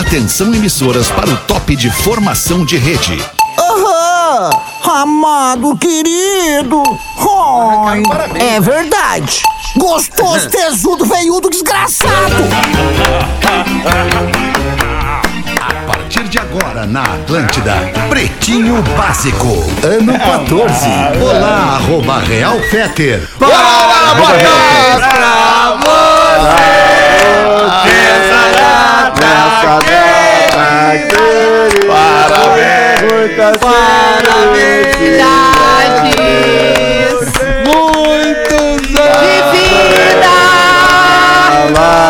Atenção emissoras para o top de formação de rede. Aham! Amado querido! Ai, é verdade! Gostoso, tesudo, veiudo, desgraçado! A partir de agora na Atlântida, Pretinho Básico, ano 14. Olá, arroba Real Feter. Para botar Parabéns. Muitas Felicidades Muitos de anos vida! Ah,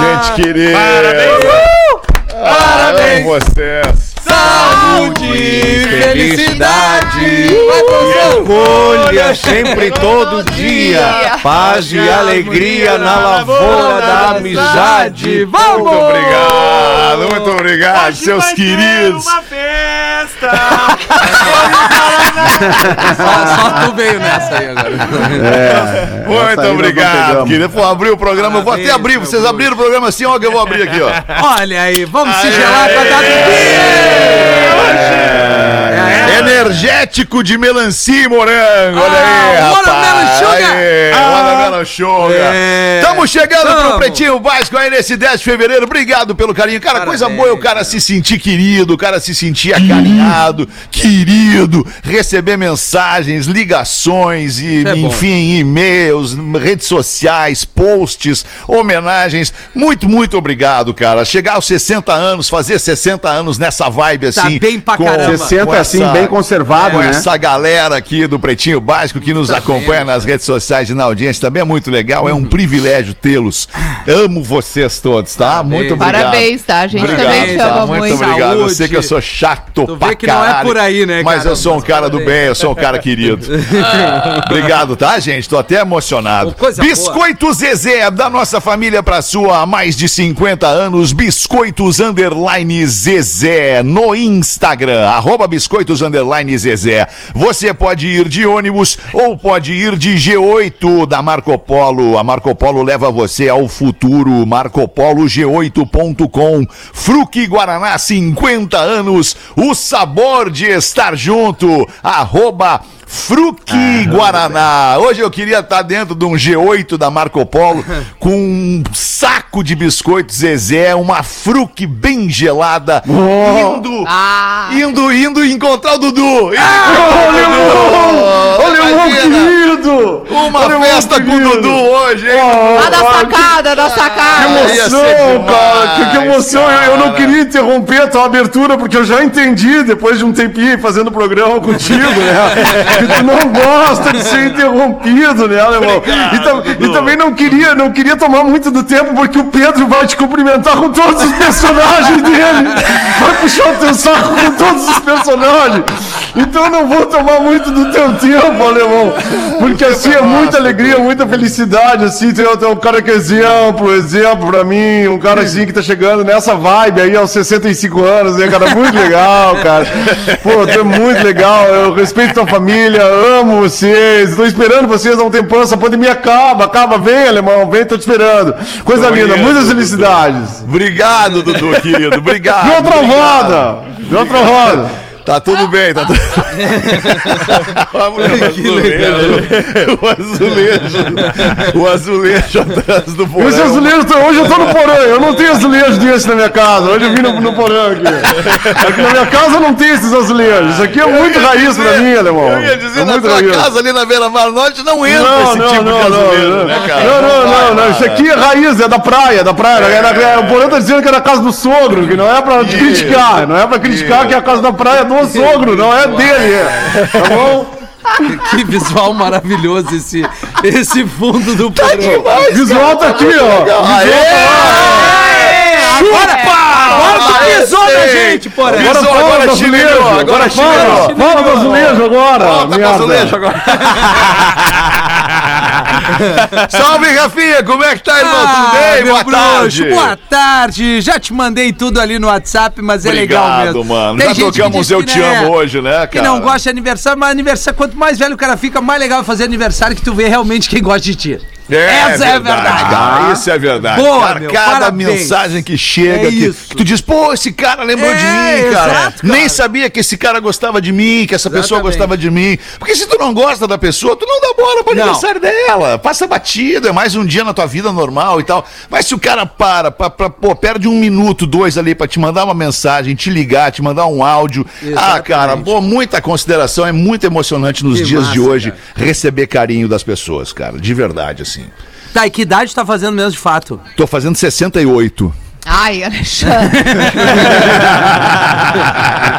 gente querida. Parabéns. Amo vocês Saúde, felicidade. orgulho sempre todo dia. Paz e alegria na lavoura da amizade. Muito obrigado, muito obrigado, seus queridos. Só, só tu veio nessa aí agora. Muito obrigado, querido. Pô, abrir o programa, eu vou até abrir. Vocês abriram o programa assim, ó, que eu vou abrir aqui, ó. Olha aí, vamos se gelar pra dar É Energético de melancia e morango, olha aí, Ah, rapaz. watermelon sugar. Sugar. É. Estamos chegando pro Tamo. Pretinho Básico aí nesse 10 de fevereiro. Obrigado pelo carinho. Cara, coisa Parabéns, boa é o cara se sentir querido, o cara se sentir acarinhado, querido, receber mensagens, ligações e, é enfim, e-mails, redes sociais, posts, homenagens. Muito, muito obrigado, cara. Chegar aos 60 anos, fazer 60 anos nessa vibe Tá assim. bem pra caramba. 60 assim, bem conservado, com né? essa galera aqui do Pretinho Básico que nos Tá acompanha vendo? nas redes sociais e na audiência também é muito legal, é um privilégio tê-los. Amo vocês todos, tá? Muito obrigado. Parabéns, tá? A gente Obrigado, também te tá? ama muito. muito. obrigado. Eu Saúde. sei que eu sou chato Tu pra que não é por aí, né, Mas cara? eu sou um cara do bem, eu sou um cara querido. obrigado, tá, gente? Tô até emocionado. Coisa Biscoito Zezé, da nossa família pra sua há mais de 50 anos. Biscoitos Underline Zezé no Instagram. Arroba Biscoitos Underline Zezé. Você pode ir de ônibus ou pode ir de G8 da Marco Polo. A Marco Polo leva você ao futuro. MarcoPoloG8.com. Fruque Guaraná, 50 anos. O sabor de estar junto. Arroba Fruque Guaraná. Hoje eu queria estar dentro de um G8 da Marco Polo com um saco de biscoitos Zezé, uma Fruque bem gelada, indo, Ah. indo, indo encontrar o Dudu. Indo Olha, o Dudu. Olha, meu Imagina, querido! Uma Olha, festa com o. Dudu hoje, hein? Lá da sacada, da Que sacada. Ser emoção, cara! Que, que emoção! Eu, eu não cara. queria interromper a tua abertura, porque eu já entendi, depois de um tempinho fazendo programa contigo, né? Que tu não gosta de ser interrompido, né, alemão? E, tam- e também não queria, não queria tomar muito do tempo, porque o Pedro vai te cumprimentar com todos os personagens dele. Vai puxar o teu saco com todos os personagens. Então não vou tomar muito do teu tempo, alemão. Porque assim é muita alegria, muita felicidade, assim, tem, tem um cara que é exemplo, exemplo pra mim, um cara assim que tá chegando nessa vibe aí aos 65 anos, né, cara? Muito legal, cara. Pô, tu é muito legal, eu respeito tua família, amo vocês, tô esperando vocês há um tempão, essa pandemia acaba, acaba, vem, alemão, vem, tô te esperando. Coisa Tô linda, muitas Dudu. Obrigades. Obrigado, Dudu, querido. Obrigado. Dê outra obrigado. roda, dê outra roda. Tá tudo bem, tá tudo O azulejo. O azulejo atrás do porão. Esse azulejo, tá- hoje eu tô no porão, eu não tenho azulejo desse na minha casa. Hoje eu vim no, no porão aqui. Aqui na minha casa não tem esses azulejos. Isso aqui é muito raiz pra mim, alemão. Eu ia dizer, é na tua raiz. casa ali na Beira Mar Norte não entra Não, esse não, tipo de não, azulejo, não, né, cara? não, não, não, não, isso aqui é raiz, é da praia, da praia. É da- é- o porão tá dizendo que é da casa do sogro, que não é pra criticar, não é pra criticar que é a casa da praia é do sogro, não é dele, é. Tá bom? Que visual maravilhoso esse, esse fundo do Tá. O visual tá aqui, ó. Agora, agora tu pisou na gente. Pisou, Agora fala agora azulejo, agora fala, fala azulejo agora. Merda. azulejo agora. Salve, Rafinha, como é que tá, irmão? Ah, Tudo bem? Boa bruxo, tarde. Boa tarde. Já te mandei tudo ali no WhatsApp, mas é legal Obrigado, mesmo. mano. Tem Já que tocamos Eu que, Te né, Amo hoje, né, Que cara? não gosta de aniversário, mas aniversário, quanto mais velho o cara fica, mais legal é fazer aniversário que tu vê realmente quem gosta de ti. Essa é a verdade. cara, isso é verdade. Boa, cara, meu, cada parabéns. mensagem que chega, É que, que tu diz, pô, esse cara lembrou de É, mim, cara. exato, cara. Nem sabia que esse cara gostava de mim, que essa pessoa Exatamente. gostava de mim. Porque se tu não gosta da pessoa, tu não dá bola pro Não. aniversário dela. Passa batido, é mais um dia na tua vida normal e tal. Mas se o cara para, pra, pra- pô, perde um minuto, dois ali pra te mandar uma mensagem, te ligar, te mandar um áudio. Ah, cara, Exatamente. pô, muita consideração, é muito emocionante nos Que dias de massa, hoje cara. receber carinho das pessoas, cara. De verdade, assim. Tá, e que idade tá fazendo mesmo de fato? Tô fazendo 68. Ai, Alexandre.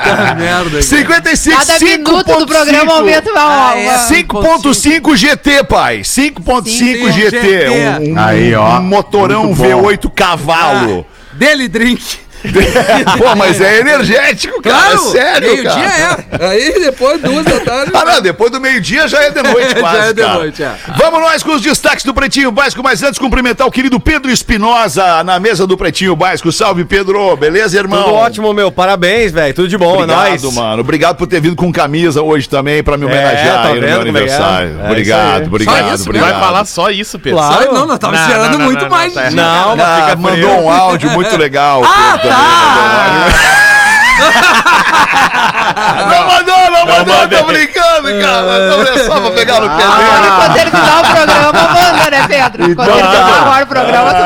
Puta merda. 55, Cada minuto do programa aumenta uma Ah, é? 5.5 GT, pai. 5.5 Sim, GT. GT. Um, um- Aí, ó. um motorão Muito bom. V8 cavalo. Dele drink. Pô, mas é energético, cara. Claro, sério, meio-dia cara. é. Aí depois, duas da tarde. Ah, não, depois do meio-dia já é de noite Já quase, é de cara. noite, é. Vamos nós com os destaques do Pretinho Básico, mas antes cumprimentar o querido Pedro Espinosa na mesa do Pretinho Básico. Salve, Pedro. Beleza, irmão? Tudo ótimo, meu. Parabéns, velho. Tudo de bom, é Obrigado, nóis. mano. Obrigado por ter vindo com camisa hoje também pra me homenagear tá aí no meu é é? aniversário. É obrigado, obrigado, Só isso, obrigado. Vai falar só isso, Pedro. Claro. Não, nós tava esperando muito mais. Não, cara. mas Ah, fica mandou frio. um áudio muito legal. Ah, Pedro, tá! Não 아, 아. Mandou, não mandou, tô brincando, cara. Não é só pra pegar no pé dele. quando terminar o programa, manda, né, Pedro? Quando terminar agora o programa, tu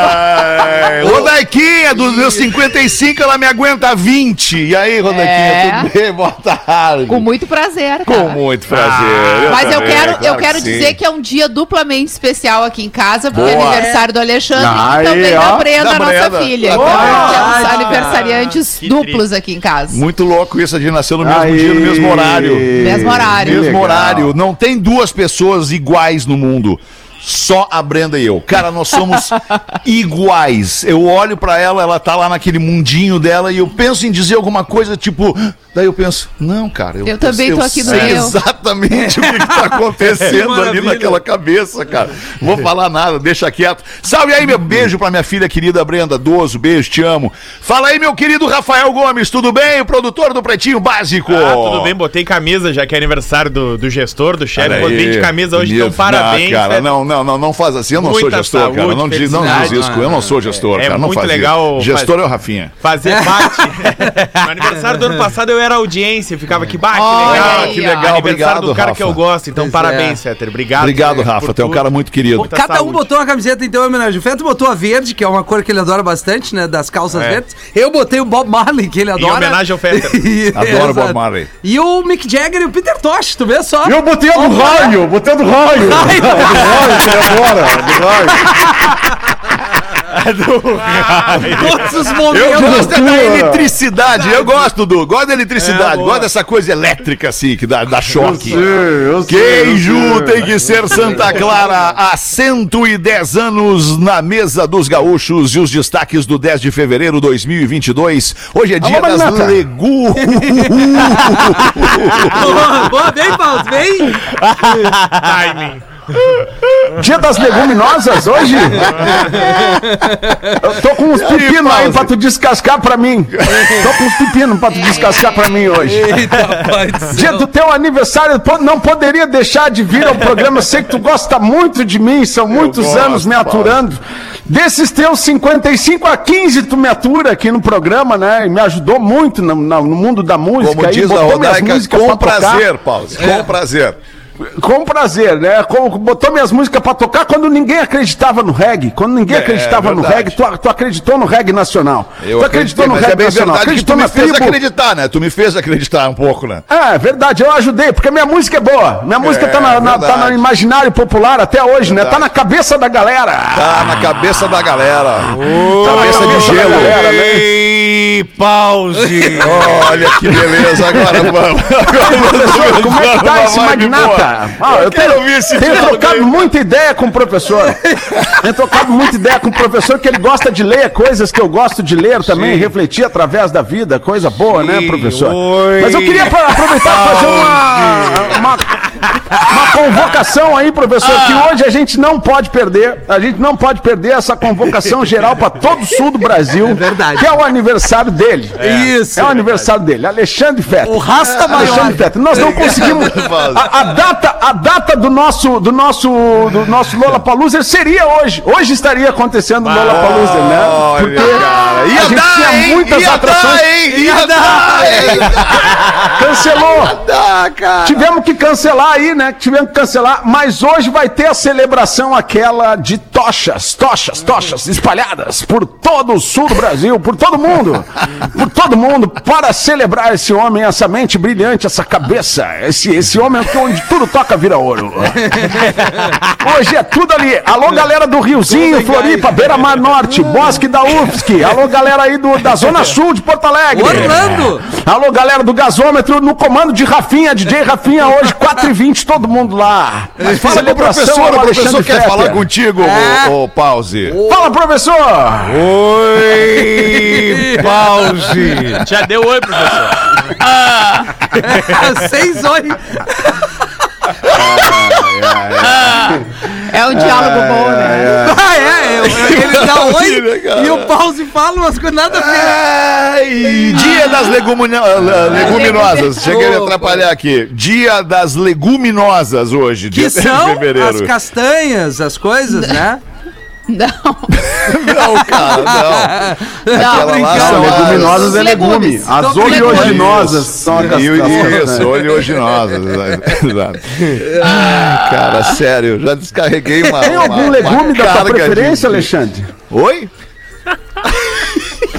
Ai, Rodaiquinha, dos meus 55, ela me aguenta 20. E aí, Rodaiquinha, É. tudo bem? Boa tarde. Com muito prazer, Com cara. muito prazer. Mas eu também, quero, eu quero que sim. dizer que é um dia duplamente especial aqui em casa, porque é aniversário do Alexandre Aí, e também ó. da Brenda, Da nossa Brenda. filha. Boa. Então, temos Ah, aniversariantes duplos aqui em casa. Muito louco isso, a gente nasceu no mesmo Aí. dia, no mesmo horário. Mesmo horário. Mesmo horário. Não tem duas pessoas iguais no mundo. Só a Brenda e eu. Cara, nós somos iguais. Eu olho pra ela, ela tá lá naquele mundinho dela e eu penso em dizer alguma coisa, tipo. Daí eu penso, não, cara. Eu, Eu também tô aqui no meu. exatamente o que, que tá acontecendo ali naquela cabeça, cara. Vou falar nada, deixa quieto. Salve aí, meu beijo pra minha filha querida Brenda Doso. Beijo, te amo. Fala aí, meu querido Rafael Gomes, tudo bem? O produtor do Pretinho Básico. Ah, tudo bem, botei camisa, já que é aniversário do, do gestor, do chefe. Botei de camisa hoje, então bonito. parabéns. Não, cara, velho. não, não, não, não faz assim. Eu não sou Muita gestor, cara. saúde, Não diz, não diz isso. Eu não sou gestor, É cara. Não muito faz isso. legal Gestor é o Rafinha. Fazer parte. no aniversário do ano passado eu era audiência, ficava aqui, bah, que legal. aí, que legal, Aniversário obrigado, do cara Rafa. que eu gosto, então Pois parabéns, é. Fetter. Obrigado. Obrigado, por- Rafa. Tu é um cara muito querido. Muita Cada um saúde. botou uma camiseta, então, em homenagem. O Feto botou a verde, que é uma cor que ele adora bastante, né? Das calças É. verdes. Eu botei o Bob Marley, que ele adora. homenagem ao Fetter. Adoro o Bob. Marley. E o Mick Jagger e o Peter Tosh, tu vê só. Eu botei a do raio, botei a do raio. Do raio, é agora, a do raio. Todos os Eu momentos. gosto é da eletricidade. Eu gosto, do. Gosto da eletricidade. É, gosto dessa coisa elétrica, assim, que dá, dá choque. Sei, eu sei, Queijo eu sei. tem que ser Santa Clara há 110 anos na mesa dos gaúchos e os destaques do 10 de fevereiro de 2022. Hoje é dia Alô, das legumes. Boa, boa, vem, Paulo, vem. Timing. Dia das leguminosas hoje? Eu tô com uns pepinos aí pra tu descascar pra mim. Tô com uns pepinos pra tu descascar pra mim hoje. Eita, pai do. Dia do teu aniversário, não poderia deixar de vir ao programa. Eu sei que tu gosta muito de mim, são muitos gosto, anos me aturando. Desses teus 55 a 15, tu me atura aqui no programa, né? E me ajudou muito no, no mundo da música. Como aí, diz a Rodaica, com prazer, Paulo. Com prazer. Com prazer, né? Com- botou minhas músicas pra tocar quando ninguém acreditava no reggae. Quando ninguém É, acreditava no verdade. reggae, tu, tu acreditou no reggae nacional. Eu tu acreditou no é reggae bem nacional. verdade que tu Acreditou me fez tribo. acreditar, né? Tu me fez acreditar um pouco, né? É, verdade, eu ajudei, porque minha música é boa. Minha música É, tá, na, na- tá verdade. no imaginário popular até hoje, né? Tá na cabeça da galera. Tá na cabeça da galera. Tá na cabeça de gelo. galera, né? Pause. Olha que beleza, agora vamos. Professor, como é que tá esse magnata? Ah, eu quero tenho, ouvir esse tenho trocado aí. muita ideia com o professor. tenho trocado muita ideia com o professor, que ele gosta de ler coisas que eu gosto de ler também, refletir através da vida, coisa boa, né, professor? Oi. Mas eu queria aproveitar e fazer uma, uma, uma convocação aí, professor, que hoje a gente não pode perder. A gente não pode perder essa convocação geral para todo o sul do Brasil. É verdade. Que é o aniversário aniversário dele. Isso. É o aniversário dele, Alexandre Fetter. O Rasta maior. Alexandre Fetter. Nós não conseguimos. A, a data, a data do nosso, do nosso, do nosso Lollapalooza seria hoje. Hoje estaria acontecendo o Lollapalooza, né? Olha, cara. Ia a gente dar, tinha hein? muitas Ia atrações. dar, hein? Ia dar, hein? Cancelou. Dá, cara. Tivemos que cancelar aí, né? Tivemos que cancelar, mas hoje vai ter a celebração aquela de tochas, tochas, tochas espalhadas por todo o sul do Brasil, por todo mundo, por todo mundo, para celebrar esse homem, essa mente brilhante, essa cabeça, esse, esse homem que onde tudo toca vira ouro. Hoje é tudo ali. Alô, galera do Riozinho, Floripa, Beira Mar Norte, Bosque da UFSC. Alô, galera aí do, da Zona Sul de Porto Alegre. Orlando. Alô, galera do gasômetro no comando de Rafinha, DJ Rafinha, hoje 4h20, todo mundo lá. Mas fala com o professor, o professor quer falar contigo, É. ô, ô Pause. Fala, professor! Oi, pause. Já deu oi, professor. Seis oi. É um diálogo bom, né? Ah, é. eu- Ele dá né, oi cara? e o pause fala umas coisas nada a ver. Dia das legumina- Ah, leguminosas. Cheguei a atrapalhar aqui. Dia das leguminosas hoje, dia Que 10 de são as fevereiro. castanhas, as coisas, né? Não. Não, cara, não. Não, lá Não, leguminosas é Legumes. legume. As São oleaginosas são as Isso, castanhas. isso, oleaginosas. Exato. Ai, cara, sério, já descarreguei uma. Tem algum uma- legume uma da carga preferência, de- Alexandre? Oi?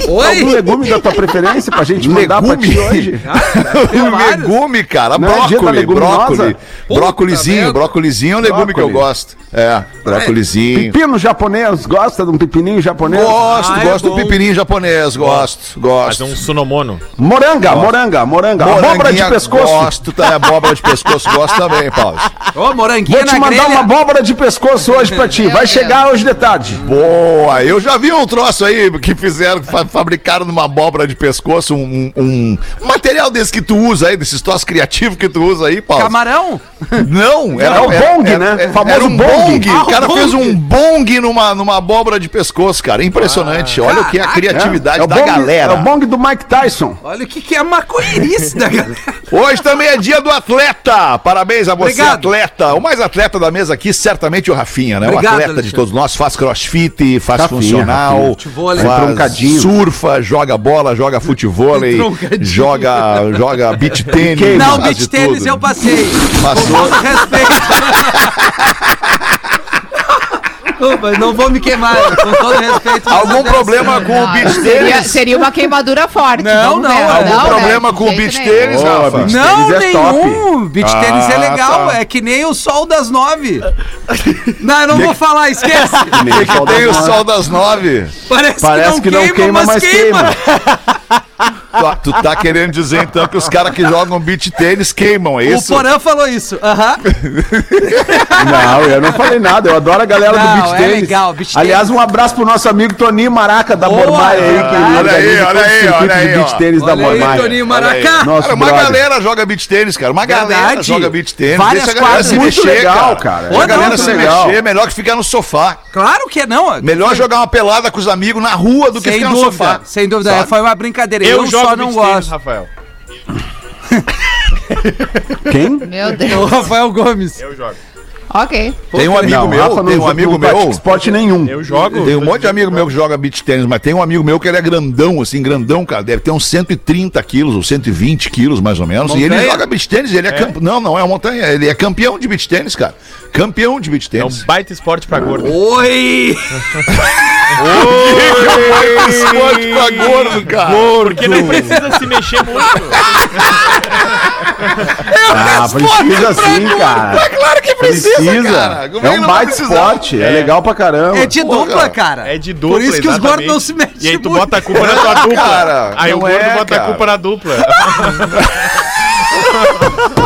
Algum Oi? legume da tua preferência pra gente mandar pra ti hoje? Um vários. legume, cara. Não é Brócoli, leguminosa? brócoli. Brócolizinho, brócolizinho é um legume que eu Brócoli. gosto. É, brócolizinho. Pepino japonês, gosta de um pepininho japonês? Gosto, Ah, é gosto do bom. pepininho japonês, gosto, gosto. um sunomono. Moranga, moranga, moranga. Abóbora de Moranguinha, pescoço. Gosto, tá? Abóbora de pescoço, gosto também, Paulo. Ô, moranguinho Vou te mandar grelha. uma abóbora de pescoço hoje pra ti. Vai chegar hoje de tarde. Boa, eu já vi um troço aí que fizeram, fa- fabricaram numa abóbora de pescoço um, um- um material desse que tu usa aí, desses troços criativos que tu usa aí, Paulo. Camarão? Não, era É o bong, né? Era, Famoso era um bong. bong. Ah, O cara o fez bong. um bong numa, numa abóbora de pescoço, cara. Impressionante. Olha o que é a criatividade É o da bong- galera. É o bong do Mike Tyson. Olha o que, que é a maconheirice da galera. Hoje também é dia do atleta. Parabéns a você, Obrigado. atleta. O mais atleta da mesa aqui, certamente o Rafinha, né? Obrigado, o atleta de Alexandre. todos nós. Faz crossfit, faz Rafinha, funcional, Rafinha. Futevôlei. faz Troncadinho. Surfa, joga bola, joga futevôlei, Troncadinho. joga, joga beach tênis. Não, de tênis tudo. eu passei. Passou. Com todo respeito. Desculpa, não vou me queimar, com todo respeito. Algum problema com o Não, beach seria, tênis? seria uma queimadura forte. Não, não, ver. algum Não, né? problema De com o beach nenhum. tênis, Ô, Rafa? beach Não, tênis é nenhum. Beach tênis é Ah, legal, tá. é que nem o sol das nove. Não, eu não vou falar, esquece. Nem sol Tem o sol das nove. Parece, Parece que não queima, mas queima. Tu, tu tá querendo dizer então que os caras que jogam beach tênis queimam, é O isso? Porã falou isso. Aham. Não, eu não falei nada. Eu adoro a galera Não, do é legal, beach Aliás, um abraço pro nosso amigo Toninho Maraca da Boa, aí, que olha aí, olha o aí, circuito olha aí, de beach tênis da Olha aí, Bormai. Toninho Cara, uma brother. galera joga beach tênis, cara. Uma galera joga beach tênis. Várias Deixa a galera se Muito mexer, legal, cara. cara. Deixa a galera se mexer, melhor que ficar no sofá. Claro que não. Melhor jogar uma pelada com os amigos na rua do que ficar no dúvida, sofá. sem dúvida. É, foi uma brincadeira. Eu, só não gosto. Rafael. Quem? Meu O Deus. Rafael Gomes. Eu jogo. Ok. Tem um amigo Não, meu, Rafa tem não, um amigo meu. esporte nenhum. Eu jogo. Tem um monte de amigo meu que joga beach tênis, mas tem um amigo meu que ele é grandão, assim, grandão, cara. Deve ter uns 130 quilos, ou 120 quilos, mais ou menos. E ele Montanha? joga beach tênis, ele é, campe- Não, não é uma montanha, ele é campeão de beach tênis, cara. Campeão de beach É um tênis. baita esporte pra gordo. Oi! Baita esporte pra gordo, cara. Porque não precisa se mexer muito. Ah, precisa sim, cara. É claro que precisa, Precisa. cara. Como É que um não baita vai precisar? esporte. É legal pra caramba. É de Porra. dupla, cara. É de dupla. Por isso que os gordos não se mexem E aí tu muito. bota a culpa na tua dupla. Cara, aí o não gordo é, bota cara. a culpa na dupla.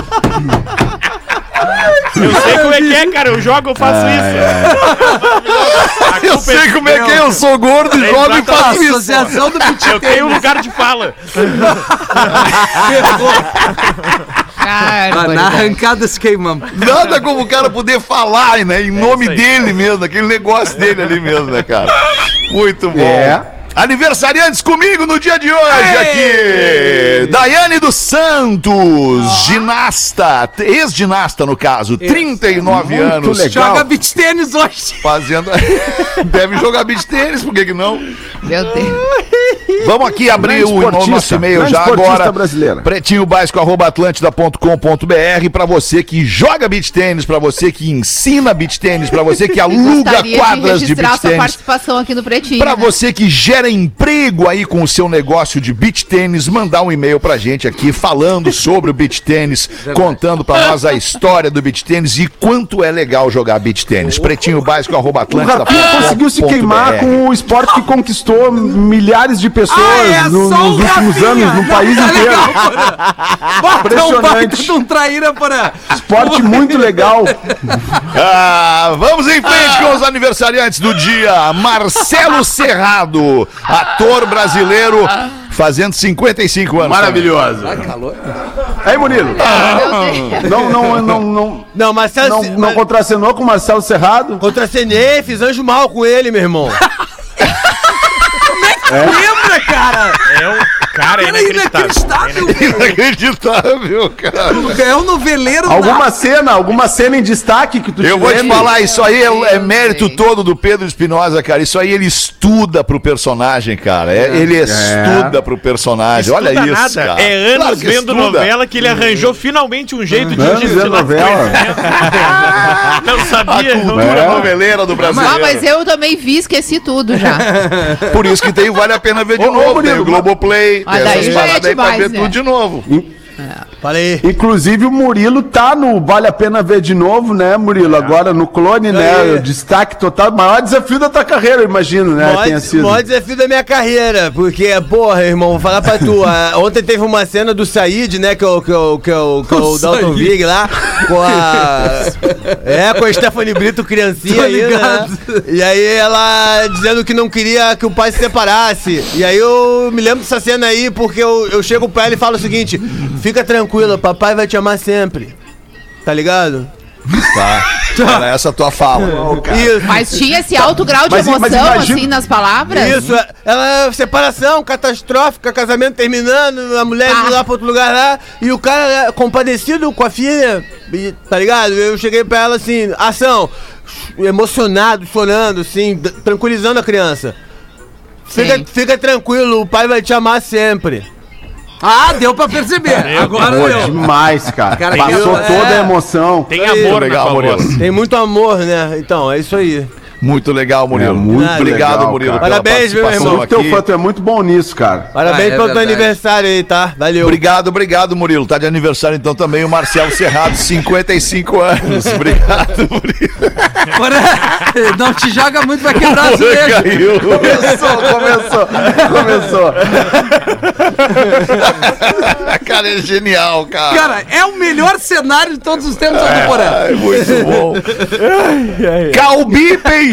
Eu sei como é que é, cara. Eu jogo, eu faço isso. A Eu é- sei como é que é, eu sou gordo, É jogo e faço isso. Associação do beat Eu tenho um lugar de fala. Ah, na arrancada se queimamos. Nada como o cara poder falar, né? Em nome isso aí. dele mesmo, aquele negócio dele ali mesmo, né, cara? Muito bom. É. Aniversariantes comigo no dia de hoje aqui. Daiane dos Santos, ginasta, ex-ginasta no caso, 39 Muito anos. legal. Joga beach tênis hoje. Fazendo. Deve jogar beach tênis, por que, que não? Meu Deus. Vamos aqui abrir o, nosso e-mail já agora. brasileira. Pretinho básico, arroba atlântida.com.br pra você que joga beach tênis, pra você que ensina beach tênis, pra você que aluga quadras de de registrar beach sua tênis. participação aqui no Pretinho. Pra né? você que gera emprego aí com o seu negócio de beach tênis, mandar um e-mail pra gente aqui falando sobre o beach tênis, contando pra nós a história do beach tênis e quanto é legal jogar beach tênis. Pretinho básico, arroba O atlântida. Rafinha conseguiu se queimar com o esporte que conquistou milhares de pessoas Ah, é no- o nos últimos Rafinha. anos no país Tá inteiro. legal, Impressionante. de um traíra, Porã. Esporte muito legal. Ah, vamos em frente com os aniversariantes do dia. Marcelo Serrado, ator brasileiro, fazendo 55 anos. Maravilhoso. Aí, Murilo. Meu Deus. Não, não, não, não, Não, Marcelo. não, Se- não mas- contracenou com o Marcelo Serrado? Contracenei, fiz anjo mal com ele, meu irmão. Lembra, cara? É um cara Era inacreditável. inacreditável. Inacreditável, cara. É um noveleiro Alguma cena, alguma cena em destaque que tu Eu vou te falar, isso aí é, é mérito todo do Pedro Espinosa, cara. Isso aí ele estuda pro personagem, cara. É- ele estuda pro personagem. Olha Estuda isso, nada. cara. É anos Claro vendo estuda. novela que ele arranjou finalmente um jeito de Anos vendo novela. Não A sabia. cultura É. noveleira do brasileiro. Ah, mas eu também vi, esqueci tudo já. Por isso que tem Vale a Pena Ver de Ô, ô, novo. tem o Globoplay, mas daí já é pra demais, ver né? tudo de novo. Fala aí. Inclusive o Murilo tá no Vale a Pena Ver de novo, né, Murilo? Agora no clone, né? O destaque total. Maior desafio da tua carreira, eu imagino, né? Maior, tenha sido. maior desafio da minha carreira, porque, porra, irmão, vou falar pra tu. ah, ontem teve uma cena do Said, né, que é o, que é o, que é o, que é o O Dalton. Vig lá, com a. É, com a Stephanie Brito, criancinha aí, né? E aí ela dizendo que não queria que o pai se separasse. E aí eu me lembro dessa cena aí, porque eu, eu chego pra ela e falo o seguinte: fica tranquila, papai vai te amar sempre. Tá ligado? Tá. Era essa a tua fala. Isso. Mas tinha esse alto grau de Mas- mas emoção, imagina- assim, nas palavras? Isso, é- ela separação catastrófica, casamento terminando, a mulher Ah. indo lá pra outro lugar lá, e o cara é, compadecido com a filha, e, tá ligado? Eu cheguei pra ela assim, ação, emocionado, chorando, assim, d- tranquilizando a criança. Fica, Sim. fica tranquilo, o pai vai te amar sempre. Ah, deu pra perceber. Agora Pô, deu. demais, cara. Cara, Passou eu- toda a é. emoção. Tem amor legal, na. Tem muito amor, né? Então, é isso aí. Muito legal, Murilo. É muito Obrigado, legal, Murilo, Parabéns, meu irmão. muito teu tu é muito bom nisso, cara. Parabéns Ah, é pelo teu verdade. aniversário aí, tá? Valeu. Obrigado, obrigado, Murilo. Tá de aniversário então também o Marcelo Serrado, 55 anos. Obrigado, Murilo. Não te joga muito, vai quebrar as. Começou, começou, começou. cara, é genial, cara. Cara, é o melhor cenário de todos os tempos é. do Porã. É muito bom. Calbi Peixoto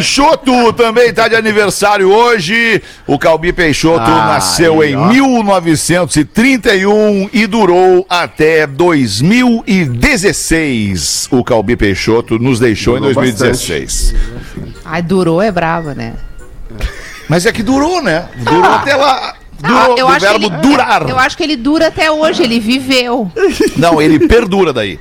também tá de aniversário hoje. O Calbi Peixoto Ai, nasceu em ó. 1931 e durou até 2016. O Calbi Peixoto nos deixou Durou em 2016. Ai, durou é brava, né? Mas é que durou, né? Durou até lá. Durou, Ah, eu do acho que verbo ele- durar. Eu acho que ele dura até hoje, ele viveu. Não, ele perdura daí.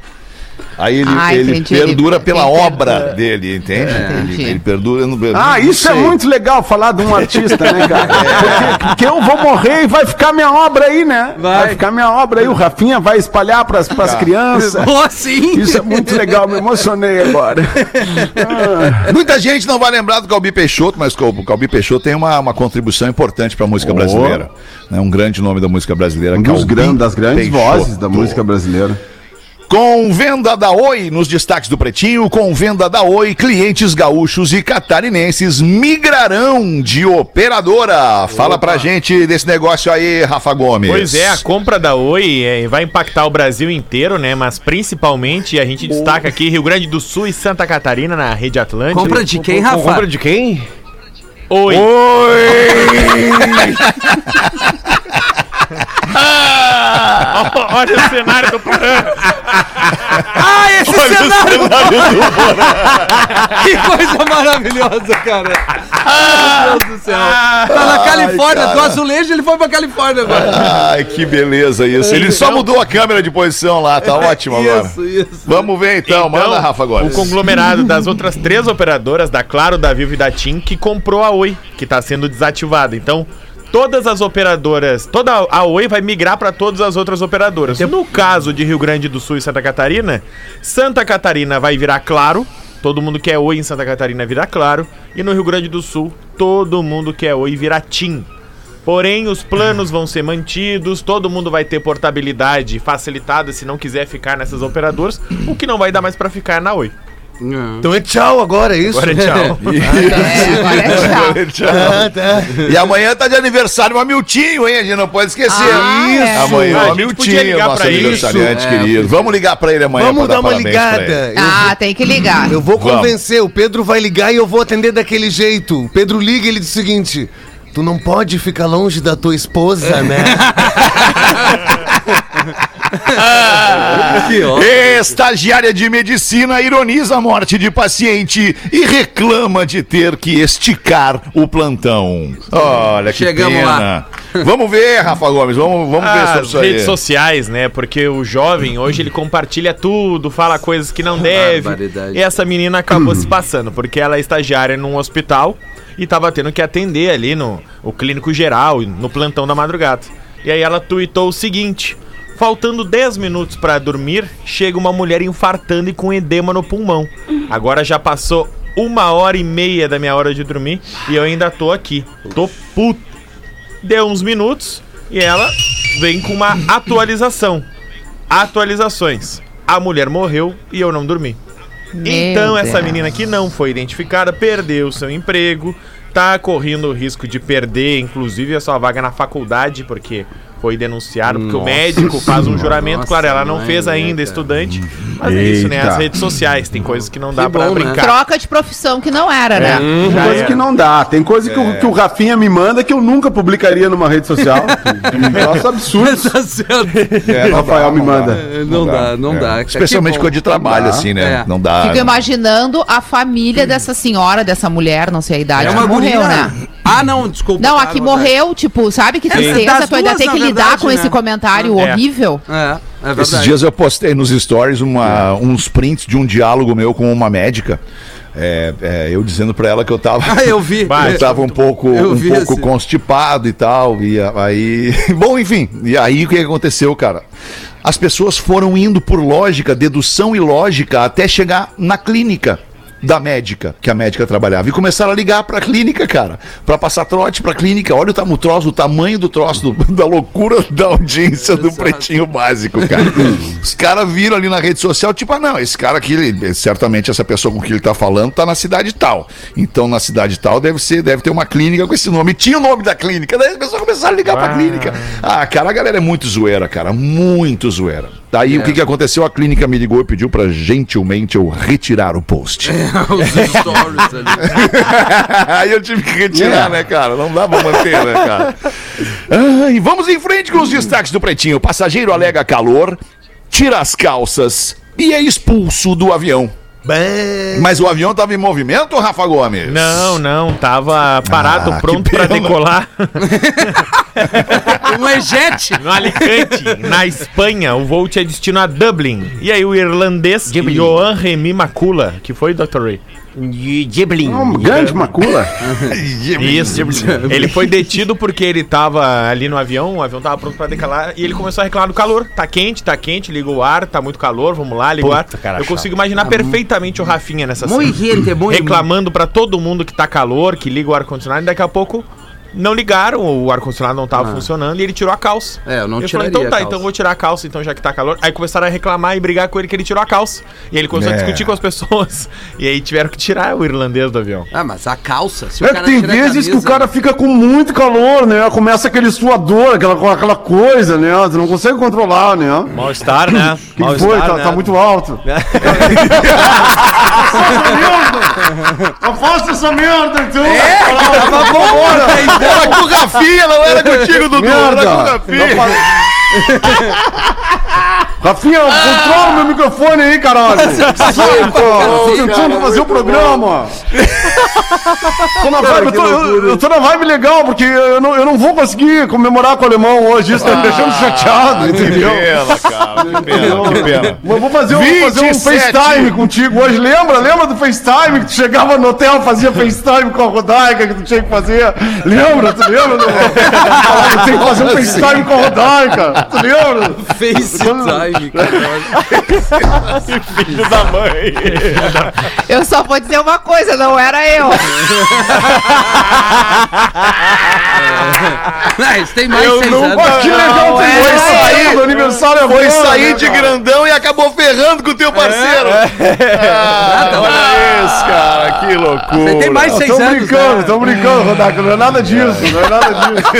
Aí ele, Ah, ele entendi, perdura ele- pela ele obra perdura. dele, entende? Entendi. Ele, ele perdura no Ah, não isso é muito legal falar de um artista, né, cara? Porque, porque eu vou morrer e vai ficar minha obra aí, né? Vai, Vai. ficar minha obra aí. O Rafinha vai espalhar pras, pras crianças. Oh, sim. Isso é muito legal, me emocionei agora. Muita gente não vai lembrar do Calbi Peixoto, mas o Calbi Peixoto tem uma, uma contribuição importante para a música Oh. brasileira. É um grande nome da música brasileira. Um dos Calbi gran- das grandes Peixoto. vozes da música brasileira. Com venda da Oi nos destaques do Pretinho, com venda da Oi, clientes gaúchos e catarinenses migrarão de operadora. Fala pra gente desse negócio aí, Rafa Gomes. Pois é, a compra da Oi é, vai impactar o Brasil inteiro, né? Mas principalmente a gente destaca aqui Rio Grande do Sul e Santa Catarina na rede Atlântica. Compra de quem, Rafa? Compra de quem? Oi. Olha o cenário do Porã. Ah, esse cenário! que coisa maravilhosa, cara. Meu Deus do céu. Tá na Califórnia, do azulejo ele foi pra Califórnia agora. Ai, que beleza isso. Ele só mudou a câmera de posição lá, tá ótimo agora. Isso, isso. Vamos ver então, manda, Rafa, agora. O conglomerado das outras três operadoras, da Claro, da Vivo e da TIM, que comprou a Oi, que está sendo desativada. Então, todas as operadoras, toda a Oi vai migrar para todas as outras operadoras. No caso de Rio Grande do Sul e Santa Catarina, Santa Catarina vai virar Claro. Todo mundo que é Oi em Santa Catarina vira Claro. E no Rio Grande do Sul, todo mundo que é Oi vira TIM. Porém, os planos vão ser mantidos, todo mundo vai ter portabilidade facilitada se não quiser ficar nessas operadoras, o que não vai dar mais pra ficar na Oi. Então é tchau agora, é isso? Agora é tchau. É, agora é tchau. Ah, tá. E amanhã tá de aniversário o Amiltinho, hein? A gente não pode esquecer. Ah, é. Amanhã Ah, o a gente podia Amiltinho, ligar nosso pra ele. aniversariante Isso. querido. Vamos ligar pra ele amanhã Vamos dar uma ligada. Ah, tem que ligar. Eu vou Vamos. convencer, o Pedro vai ligar e eu vou atender daquele jeito. O Pedro liga e ele diz o seguinte: Tu não pode ficar longe da tua esposa, né? Estagiária de medicina ironiza a morte de paciente e reclama de ter que esticar o plantão. Olha que Chegamos pena. lá. Vamos ver, Rafa Gomes, vamos, vamos ver sobre As isso aí. redes sociais, né? Porque o jovem hoje ele compartilha tudo, fala coisas que não deve. E essa menina acabou se passando, porque ela é estagiária num hospital e tava tendo que atender ali no o clínico geral, no plantão da madrugada. E aí ela tuitou o seguinte: Faltando 10 minutos pra dormir, chega uma mulher infartando e com edema no pulmão. Agora já passou uma hora e meia da minha hora de dormir e eu ainda tô aqui. Tô puto. Deu uns minutos e ela vem com uma atualização. Atualizações. A mulher morreu e eu não dormi. então essa Deus. menina que não foi identificada perdeu seu emprego, tá correndo o risco de perder, inclusive, a sua vaga na faculdade, porque foi denunciado, porque o médico faz um juramento, Nossa, claro, ela não mãe, fez né, ainda, cara? estudante, mas é isso, né? As Eita. redes sociais, tem coisas que não dá Que pra bom, né? brincar. Troca de profissão que não era, né? Tem Já coisa era. que não dá. Tem coisa que, o, que o Rafinha me manda que eu nunca publicaria numa rede social. Um troço absurdo. É, Rafael dá, me manda. Não dá, não dá. Especialmente Que coisa de trabalho, assim, né? É. Não dá. Fico imaginando a família dessa senhora, dessa mulher, não sei a idade, É que uma morreu, guria. né? Ah, não, desculpa. Não, a que morreu, tipo, sabe que das tristeza, tu ainda tem que lidar verdade, com né? esse comentário É. horrível. É, é verdade. Esses dias eu postei nos stories uma- uns prints de um diálogo meu com uma médica. É, é, eu dizendo pra ela que eu tava. Ah, eu vi. Eu tava um pouco, um pouco esse. constipado e tal. E aí. Bom, enfim. E aí o que aconteceu, cara? As pessoas foram indo por lógica, dedução e lógica até chegar na clínica da médica, que a médica trabalhava. E começaram a ligar pra clínica, cara. Pra passar trote pra clínica. Olha o, tam- o troço, o tamanho do troço, do- da loucura da audiência do pretinho básico, cara. Os caras viram ali na rede social, tipo, ah, não, esse cara aqui, ele- certamente essa pessoa com quem ele tá falando tá na cidade tal. Então, na cidade tal, deve ser, deve ter uma clínica com esse nome. Tinha o nome da clínica, daí as pessoas começaram a ligar pra clínica. Ah, cara, a galera é muito zoeira, cara, muito zoeira. Daí o que que aconteceu? A clínica me ligou e pediu pra gentilmente eu retirar o post. Os stories ali. Aí eu tive que retirar, né, cara? Não dá pra manter, né, cara? Ai, vamos em frente com os destaques do Pretinho. O passageiro alega calor, tira as calças e é expulso do avião. Bem, Mas o avião tava em movimento, Rafa Gomes? Não, não, tava parado, Ah, pronto pena. decolar. Um ejete. No Alicante, na Espanha, o voo tinha destino a Dublin. E aí o irlandês Johan Remy Macula, que foi, Dr. Ray? Um grande macula. Isso, ele foi detido porque ele tava ali no avião, o avião tava pronto pra decolar e ele começou a reclamar do calor. Tá quente, tá quente, liga o ar, tá muito calor, vamos lá, liga o ar. Eu consigo imaginar perfeitamente o Rafinha nessa Muito gente, muito. reclamando pra todo mundo que tá calor, que liga o ar-condicionado e daqui a pouco não ligaram, o ar-condicionado não tava funcionando e ele tirou a calça. É, eu não ele tiraria falou, então tá, então eu vou tirar a calça, então já que tá calor. Aí começaram a reclamar e brigar com ele que ele tirou a calça. E ele começou É. a discutir com as pessoas. E aí tiveram que tirar o irlandês do avião. Ah, mas a calça. Se o É cara que tem vezes que o camisa- cara fica com muito calor, né? Começa aquele suador, aquela, aquela coisa, né? Você não consegue controlar, né? O mal-estar, né? que que foi? Tá, tá muito alto. Afasta essa merda, então! Tava bom, né? Era com o Rafinha, não era contigo, Dudu. Era com o Merda! Rafinha. Rafinha, controla o meu microfone aí, caralho. Tô tentando fazer o programa. Tô na vibe, eu, tô, eu- eu tô na vibe legal, porque eu não, eu não vou conseguir comemorar com o alemão hoje. Isso tá me deixando chateado, entendeu? pena, cara. Que pena, que pena. Mas vou fazer, um, fazer um 27. FaceTime contigo hoje. Lembra? Lembra do FaceTime que tu chegava no hotel, fazia FaceTime com a Rodaica que tu tinha que fazer? Lembra? Tu lembra? Eu tenho que fazer um FaceTime com a Rodaica. Tu lembra? FaceTime, cara. Filho da mãe. Eu só vou dizer uma coisa, não era eu. Mas tem mais Eu seis nunca- anos. Que legal Foi tem sair, do aniversário Foi agora, sair né, de grandão e acabou ferrando com o teu parceiro. Ah, olha isso, cara. Que loucura. Você tem mais seis Estão anos. brincando, né? estão brincando, Rodaica. Não é nada disso, não é nada disso.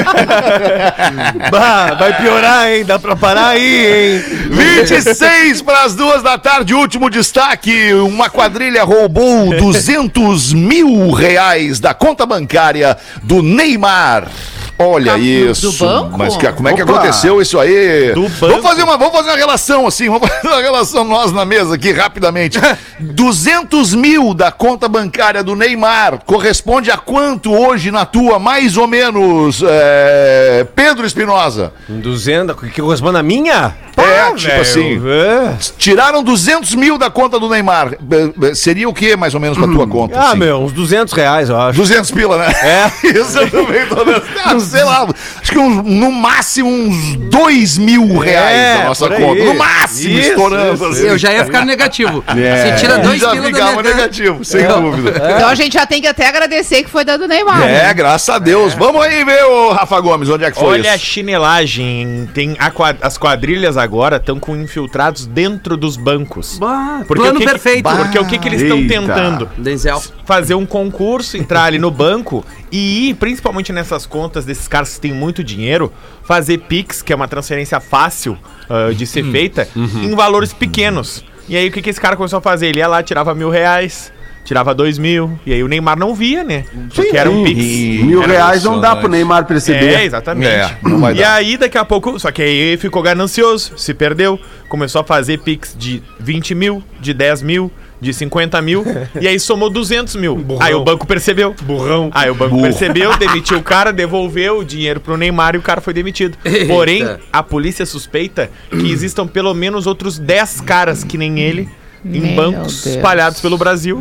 Bah, vai piorar, hein? Dá pra parar aí, hein? 26 para as duas da tarde, último destaque. Uma quadrilha roubou 200 mil reais da conta bancária do Neymar. Olha isso. do banco? Mas que- como é que Opa. aconteceu isso aí? Do banco? Vamos fazer uma, vamos fazer uma relação assim, vamos fazer uma relação nós na mesa aqui rapidamente. 200 mil da conta bancária do Neymar corresponde a quanto hoje na tua, mais ou menos, é, Pedro Espinosa? 200, que corresponde a minha? É, tipo assim. É. Tiraram 200 mil da conta do Neymar. Eh, eh, Seria o que, mais ou menos, pra tua conta? Ah, assim? meu, uns 200 reais, eu acho. 200 pila, né? É. Isso eu também tô nessa. Sei lá, acho que uns- no máximo uns 2 mil reais É, da nossa conta. No máximo, Isso, estourando isso, assim. Eu já ia ficar negativo. É. Você tira dois já quilos da ficava minha negativo, sem dúvida. Então a gente já tem que até agradecer que foi dando Neymar. É, né? graças a Deus. Vamos aí ver, ô Rafa Gomes, onde é que foi Olha a isso? chinelagem. Tem a quad- as quadrilhas agora estão com infiltrados dentro dos bancos. Bah, Porque plano o que que- perfeito. Porque o que, que eles estão tentando? Denzel. Fazer um concurso, entrar ali no banco e ir, principalmente nessas contas desses caras que têm muito dinheiro, fazer Pix, que é uma transferência fácil ah, de ser feita, em valores pequenos. E aí o que, que esse cara começou a fazer? Ele ia lá, tirava mil reais, tirava dois mil, e aí o Neymar não via, né? Porque era um Pix. Mil Era reais não dá pro Neymar perceber. É, exatamente. É, não vai e dar. aí, daqui a pouco, só que aí ficou ganancioso, se perdeu, começou a fazer Pix de 20 mil, de 10 mil, de 50 mil, e aí somou 200 mil. Aí o banco percebeu. Burrão. Aí o banco percebeu, demitiu o cara, devolveu o dinheiro pro Neymar e o cara foi demitido. Eita. Porém, a polícia suspeita que existam pelo menos outros 10 caras que nem ele. Em Meu bancos Deus. espalhados pelo Brasil.